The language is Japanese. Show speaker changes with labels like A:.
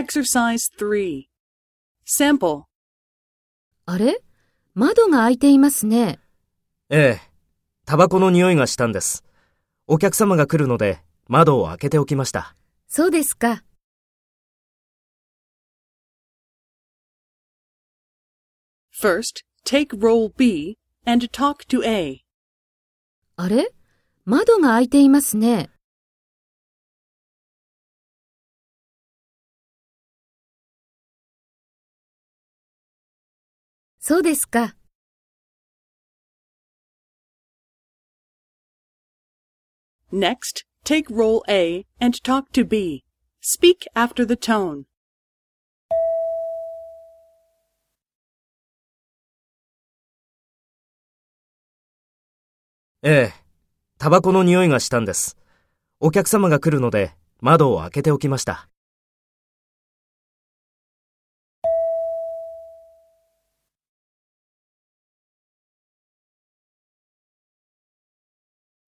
A: Exercise 3. Sample.
B: あれ？窓が開いていますね。
C: ええ、タバコの匂いがしたんです。お客様が来るので窓を開けておきました。
B: そうですか。
A: First, take role B and talk to A.
B: あれ？窓が開いていますね。そうですか。
A: Next, take role A and talk to B. Speak after the tone.
C: ええ、タバコの匂いがしたんです。お客様が来るので窓を開けておきました。